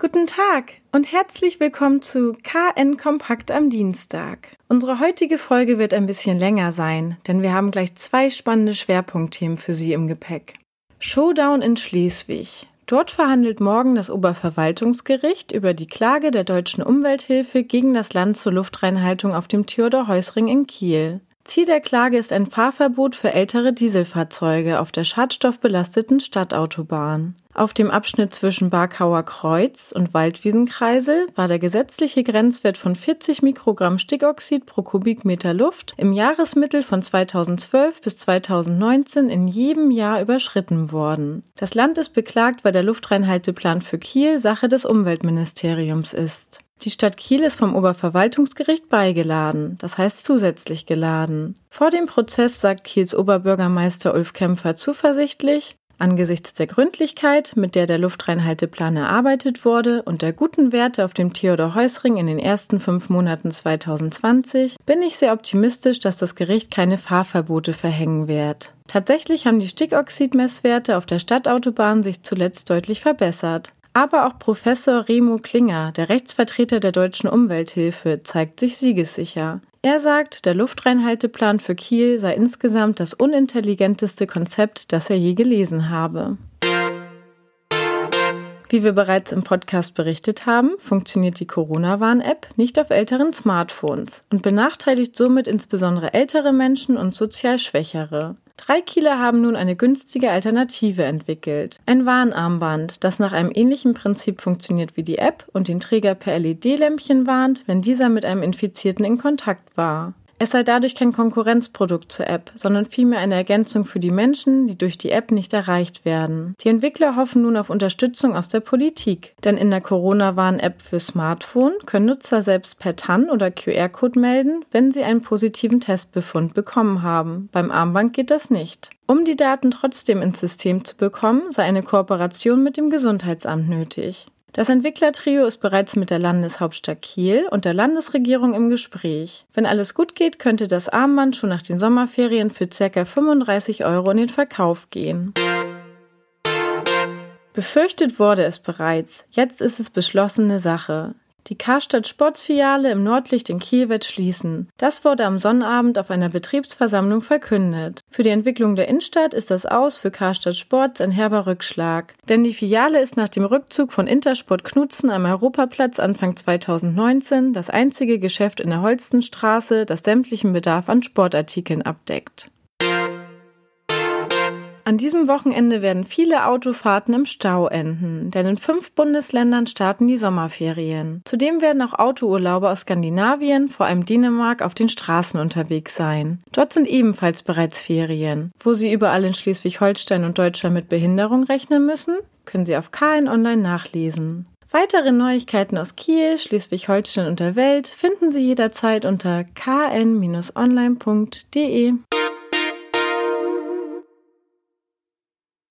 Guten Tag und herzlich willkommen zu KN Kompakt am Dienstag. Unsere heutige Folge wird ein bisschen länger sein, denn wir haben gleich zwei spannende Schwerpunktthemen für Sie im Gepäck. Showdown in Schleswig. Dort verhandelt morgen das Oberverwaltungsgericht über die Klage der deutschen Umwelthilfe gegen das Land zur Luftreinhaltung auf dem Theodor-Heusring in Kiel. Ziel der Klage ist ein Fahrverbot für ältere Dieselfahrzeuge auf der schadstoffbelasteten Stadtautobahn. Auf dem Abschnitt zwischen Barkauer Kreuz und Waldwiesenkreisel war der gesetzliche Grenzwert von 40 Mikrogramm Stickoxid pro Kubikmeter Luft im Jahresmittel von 2012 bis 2019 in jedem Jahr überschritten worden. Das Land ist beklagt, weil der Luftreinhalteplan für Kiel Sache des Umweltministeriums ist. Die Stadt Kiel ist vom Oberverwaltungsgericht beigeladen, das heißt zusätzlich geladen. Vor dem Prozess sagt Kiels Oberbürgermeister Ulf Kämpfer zuversichtlich, Angesichts der Gründlichkeit, mit der der Luftreinhalteplan erarbeitet wurde und der guten Werte auf dem Theodor-Heuss-Ring in den ersten fünf Monaten 2020, bin ich sehr optimistisch, dass das Gericht keine Fahrverbote verhängen wird. Tatsächlich haben die Stickoxidmesswerte auf der Stadtautobahn sich zuletzt deutlich verbessert. Aber auch Professor Remo Klinger, der Rechtsvertreter der deutschen Umwelthilfe, zeigt sich siegessicher. Er sagt, der Luftreinhalteplan für Kiel sei insgesamt das unintelligenteste Konzept, das er je gelesen habe. Wie wir bereits im Podcast berichtet haben, funktioniert die Corona-Warn-App nicht auf älteren Smartphones und benachteiligt somit insbesondere ältere Menschen und sozial Schwächere. Drei Kieler haben nun eine günstige Alternative entwickelt. Ein Warnarmband, das nach einem ähnlichen Prinzip funktioniert wie die App und den Träger per LED-Lämpchen warnt, wenn dieser mit einem Infizierten in Kontakt war. Es sei dadurch kein Konkurrenzprodukt zur App, sondern vielmehr eine Ergänzung für die Menschen, die durch die App nicht erreicht werden. Die Entwickler hoffen nun auf Unterstützung aus der Politik, denn in der Corona-Warn-App für Smartphone können Nutzer selbst per TAN oder QR-Code melden, wenn sie einen positiven Testbefund bekommen haben. Beim Armband geht das nicht. Um die Daten trotzdem ins System zu bekommen, sei eine Kooperation mit dem Gesundheitsamt nötig. Das Entwicklertrio ist bereits mit der Landeshauptstadt Kiel und der Landesregierung im Gespräch. Wenn alles gut geht, könnte das Armband schon nach den Sommerferien für ca. 35 Euro in den Verkauf gehen. Befürchtet wurde es bereits, jetzt ist es beschlossene Sache. Die Karstadt Sportsfiliale im Nordlicht in Kiel wird schließen. Das wurde am Sonnabend auf einer Betriebsversammlung verkündet. Für die Entwicklung der Innenstadt ist das Aus für Karstadt Sports ein herber Rückschlag. Denn die Filiale ist nach dem Rückzug von Intersport Knutzen am Europaplatz Anfang 2019 das einzige Geschäft in der Holstenstraße, das sämtlichen Bedarf an Sportartikeln abdeckt. An diesem Wochenende werden viele Autofahrten im Stau enden, denn in fünf Bundesländern starten die Sommerferien. Zudem werden auch Autourlauber aus Skandinavien, vor allem Dänemark, auf den Straßen unterwegs sein. Dort sind ebenfalls bereits Ferien. Wo Sie überall in Schleswig-Holstein und Deutschland mit Behinderung rechnen müssen, können Sie auf KN Online nachlesen. Weitere Neuigkeiten aus Kiel, Schleswig-Holstein und der Welt finden Sie jederzeit unter kn-online.de.